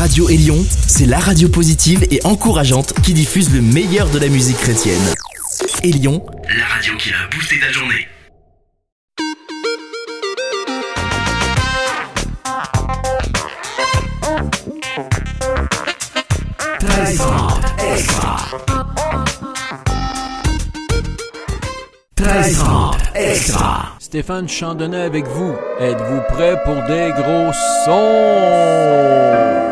Radio Élion, c'est la radio positive et encourageante qui diffuse le meilleur de la musique chrétienne. Élion, la radio qui a boosté ta journée. extra. extra. Stéphane Chandonnet avec vous. Êtes-vous prêt pour des gros sons?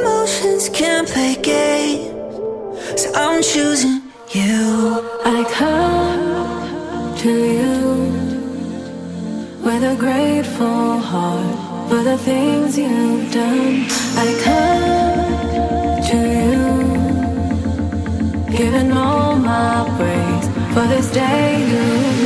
emotions can't play games. So I'm choosing you. I come to you With a grateful heart For the things you've done. I come to you Giving all my praise For this day you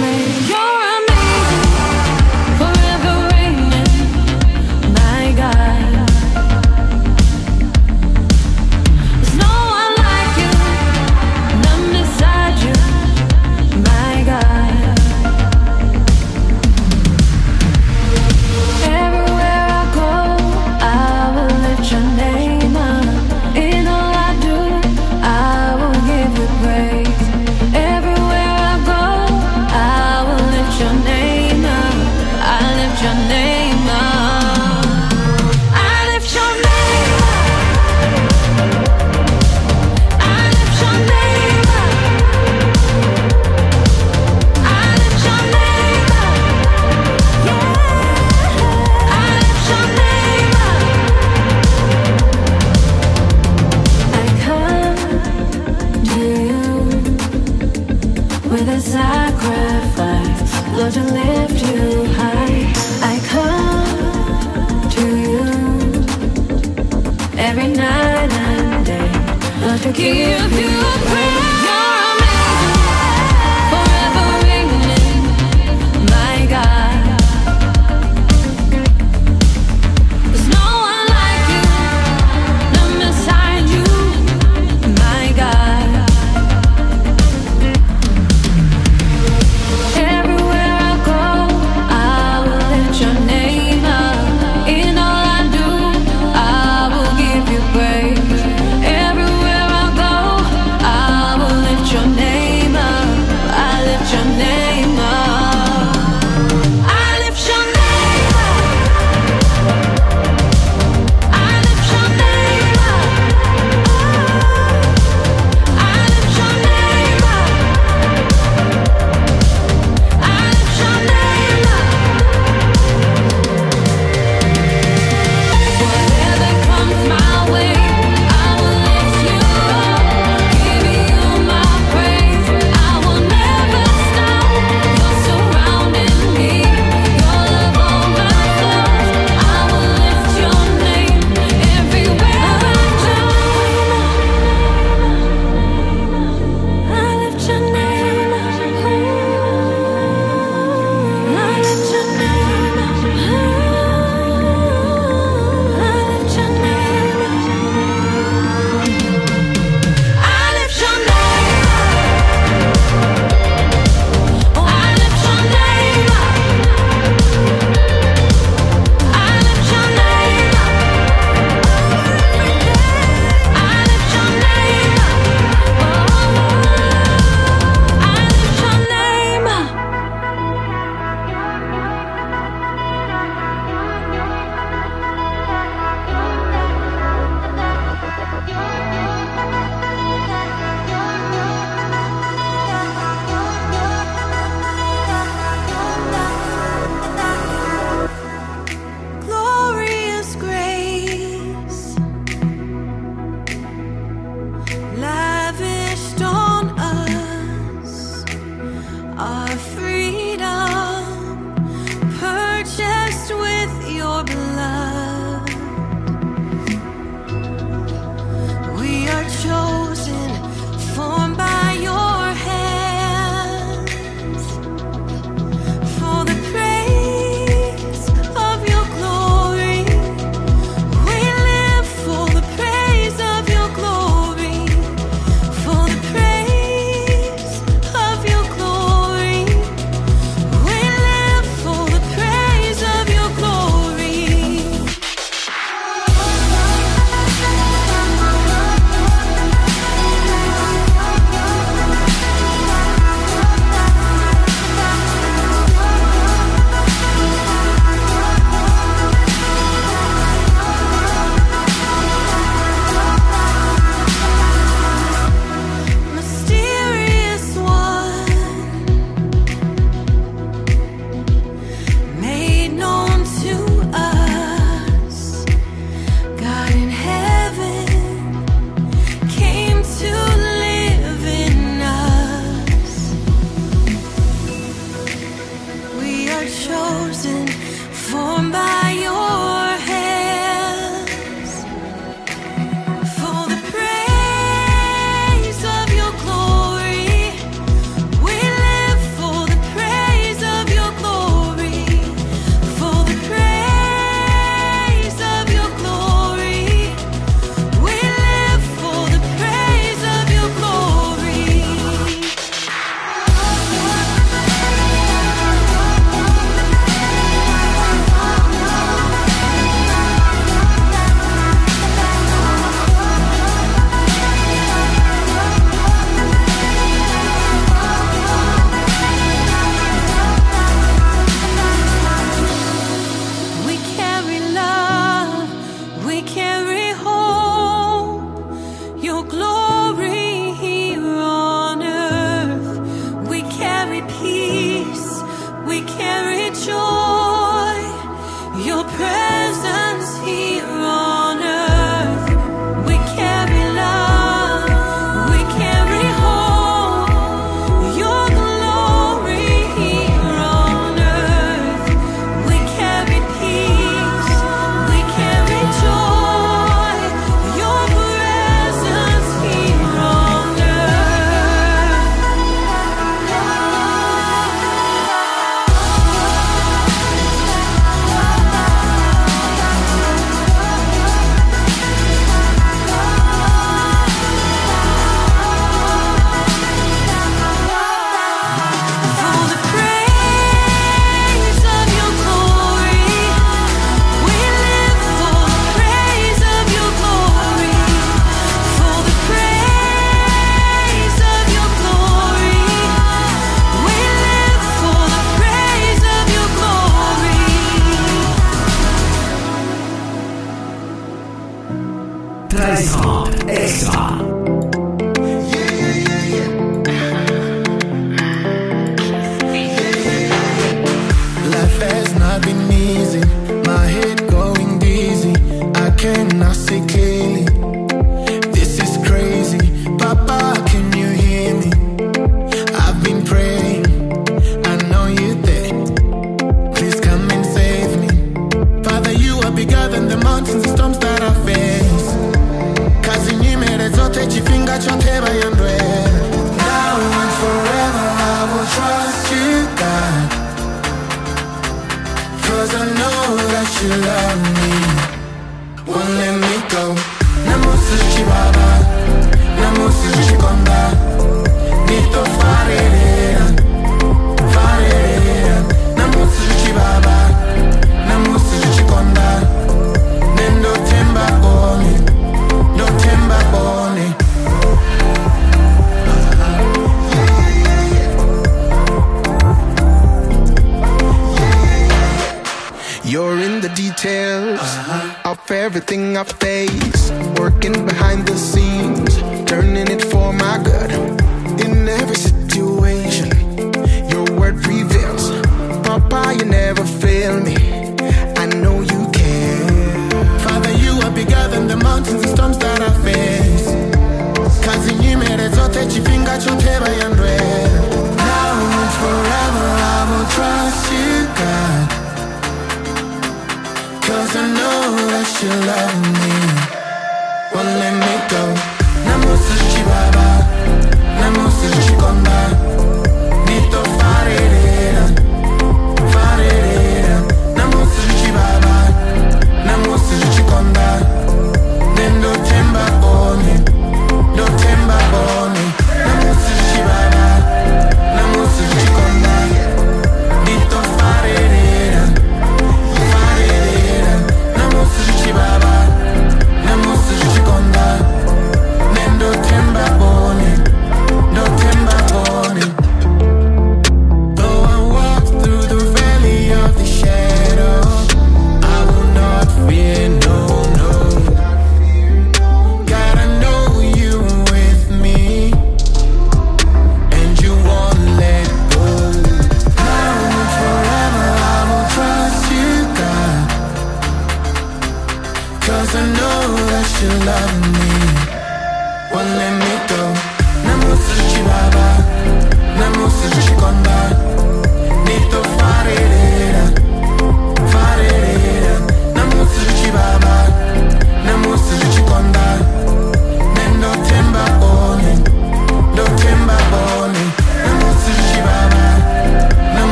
Our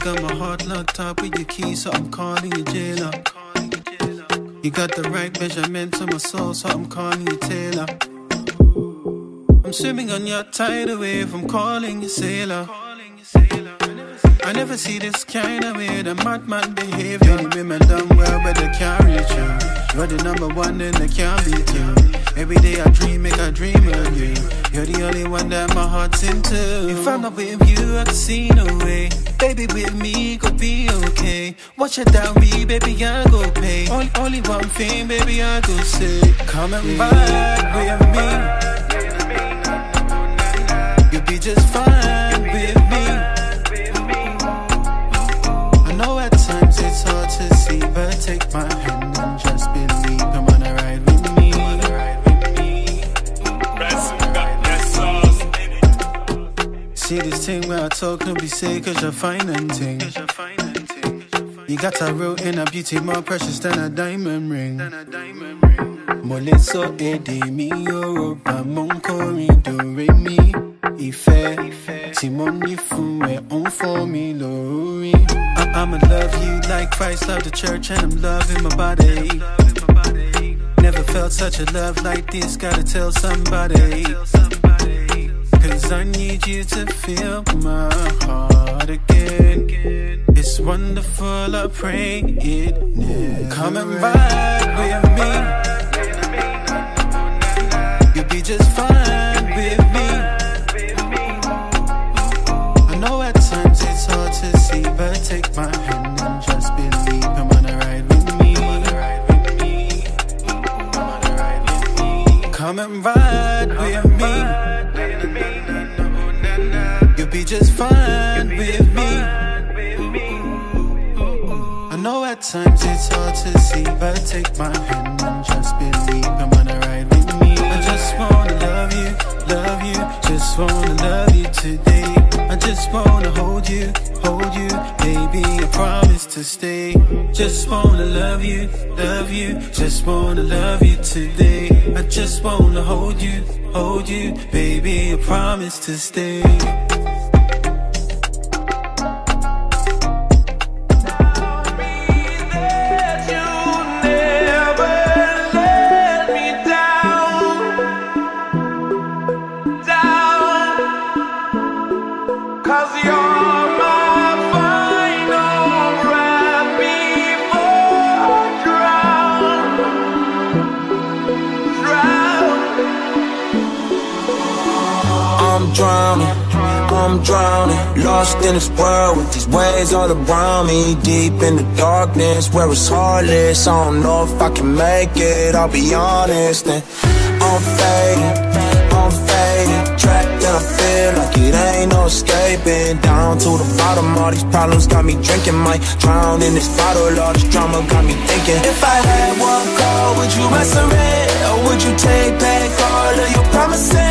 tidal so I'm calling you jailer. You got the right measurement on my soul, so I'm calling you tailor. I'm swimming on your tidal wave, I'm calling you sailor. I never see this kind of way, the madman behavior. Many women done well, but they can't you. You're the number one and they can't beat you. Every day I dream, make a dream of you. You're the only one that my heart's into. If I'm not with you, I can see no way. Baby, with me, go be okay. Watch it down, be, baby, I go pay. Only, only one thing, baby, I go say. Come and ride with me You'll be just fine See this thing where I talk, nobody say, cause you're fine and ting. You got a real inner beauty, more precious than a diamond ring. Mo le sọ èdè mi Yorùbá, mo ń do re mi. ní fún ẹ ń fọ́ mi lórí. I'ma love you like Christ loved the church and I'm loving my body. Never felt such a love like this, gotta tell somebody. Cause I need you to feel my heart again. It's wonderful, I pray it never Come and ride with me. You'll be just fine just fine with me. I know at times it's hard to see, but take my hand and just believe. Come on, ride with me. I just wanna love you, love you, just wanna love you today. I just wanna hold you hold you, baby. I promise to stay. Just wanna love you, love you. Just wanna love you today. I just wanna hold you, hold you, baby. I promise to stay. I'm drowning, I'm drowning lost in this world with these waves all around me. Deep in the darkness where it's heartless. I don't know if I can make it, I'll be honest. And I'm fading, I'm fading. Trapped and I feel like it ain't no escaping. Down to the bottom, all these problems got me drinking. Might drown in this bottle, all this drama got me thinking. If I had one call, would you answer it? Or would you take back all of your promises?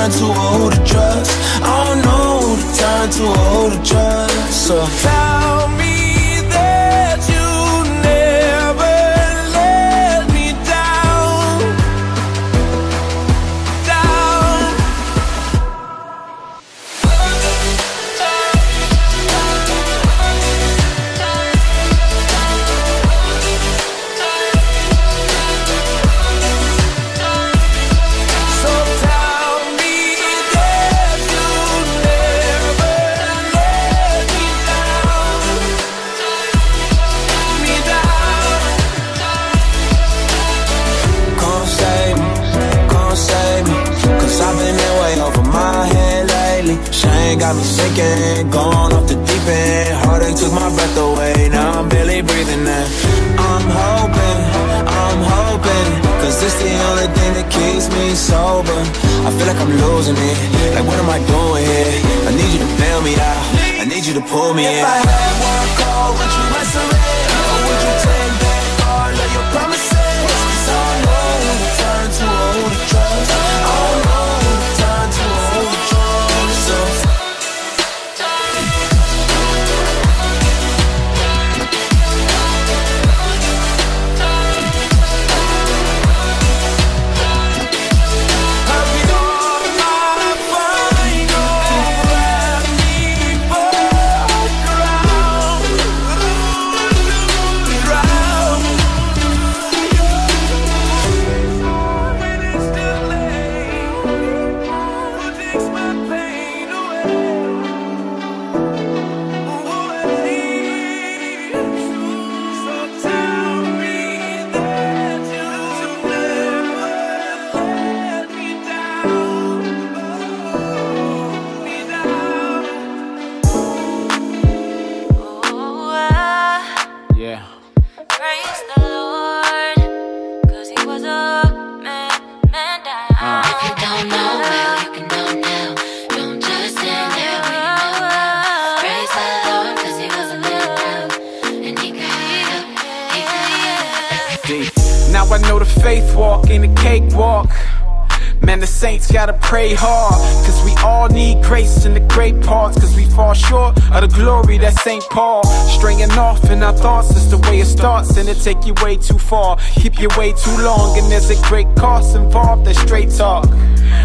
Who to who to trust. I don't know to turn to who to trust. So tell me. I need you to pull me if in. Gotta pray hard. Cause we all need grace in the great parts. Cause we fall short of the glory that St. Paul. Straying off in our thoughts is the way it starts. And it take you way too far. Keep you way too long. And there's a great cost involved. That straight talk.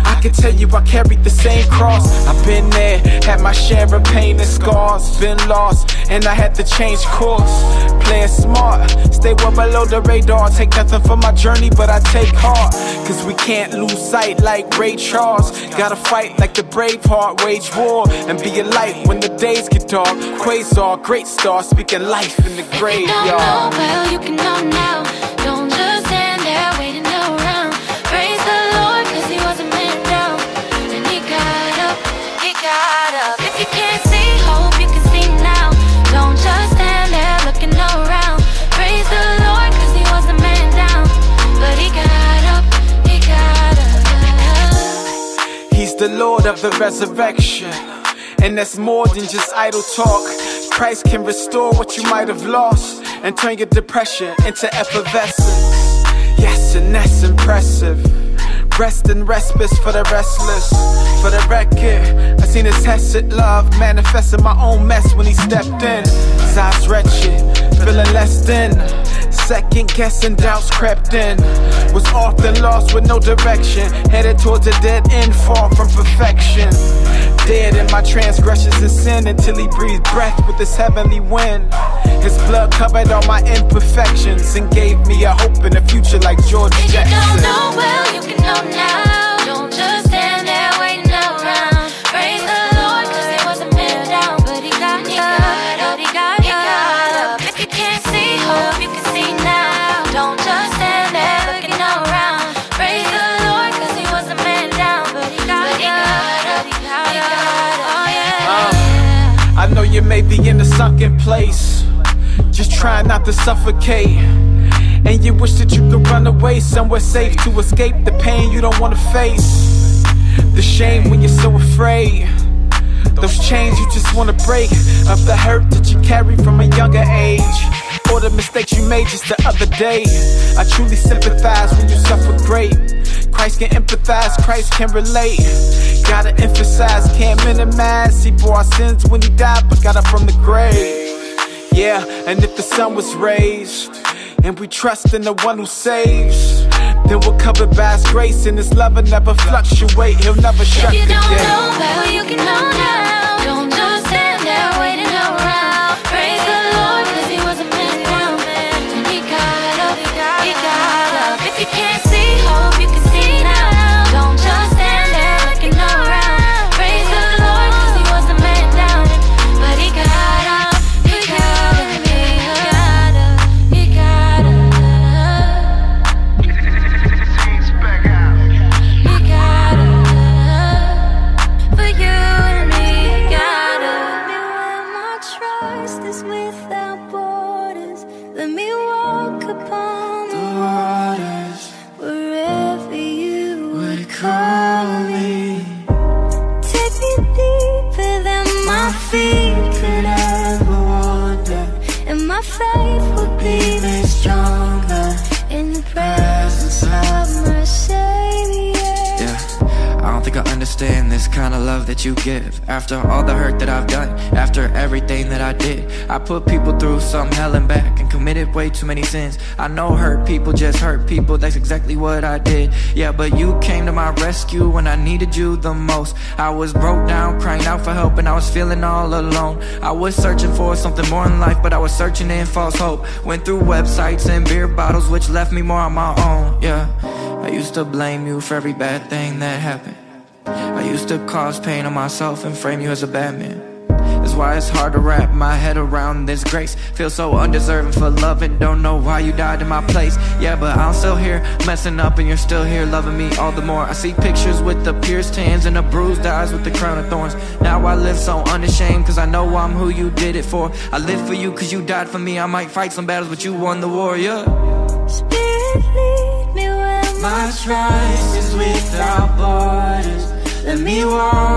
I can tell you I carried the same cross. I've been there, had my share of pain and scars. Been lost, and I had to change course. Playing smart, stay well below the radar. Take nothing from my journey, but I take heart. Cause we can't lose sight like Ray Charles. Gotta fight like the brave heart, wage war. And be a light when the days get dark. Quasar, great star, speaking life in the graveyard. You don't know, well, you can know now. Of the resurrection. And that's more than just idle talk. Christ can restore what you might have lost and turn your depression into effervescence. Yes, and that's impressive. Rest and respite for the restless. For the record, I seen his tested love manifest in my own mess when he stepped in. His eyes wretched, feeling less than. Second guessing doubts crept in. Was often lost with no direction. Headed towards a dead end, far from perfection. Dead in my transgressions and sin until he breathed breath with his heavenly wind. His blood covered all my imperfections and gave me a hope in a future like George Jefferson. you don't know, well, you can know now. You may be in a sunken place, just trying not to suffocate. And you wish that you could run away somewhere safe to escape the pain you don't wanna face. The shame when you're so afraid. Those chains you just wanna break of the hurt that you carry from a younger age. Or the mistakes you made just the other day. I truly sympathize when you suffer great. Christ can empathize, Christ can relate. Gotta emphasize, can't minimize. He bore our sins when he died, but got up from the grave. Yeah, and if the sun was raised, and we trust in the one who saves, then we're covered by his grace, and his love will never fluctuate. He'll never shut If you don't day. know better, you can know now. Don't I understand this kind of love that you give. After all the hurt that I've done, after everything that I did, I put people through some hell and back and committed way too many sins. I know hurt people just hurt people, that's exactly what I did. Yeah, but you came to my rescue when I needed you the most. I was broke down, crying out for help, and I was feeling all alone. I was searching for something more in life, but I was searching in false hope. Went through websites and beer bottles, which left me more on my own. Yeah, I used to blame you for every bad thing that happened. I used to cause pain on myself and frame you as a bad man. That's why it's hard to wrap my head around this grace. Feel so undeserving for love and don't know why you died in my place. Yeah, but I'm still here, messing up, and you're still here, loving me all the more. I see pictures with the pierced hands and the bruised eyes with the crown of thorns. Now I live so unashamed, cause I know I'm who you did it for. I live for you cause you died for me. I might fight some battles, but you won the war, yeah. Spirit, lead me where My trust is without me walk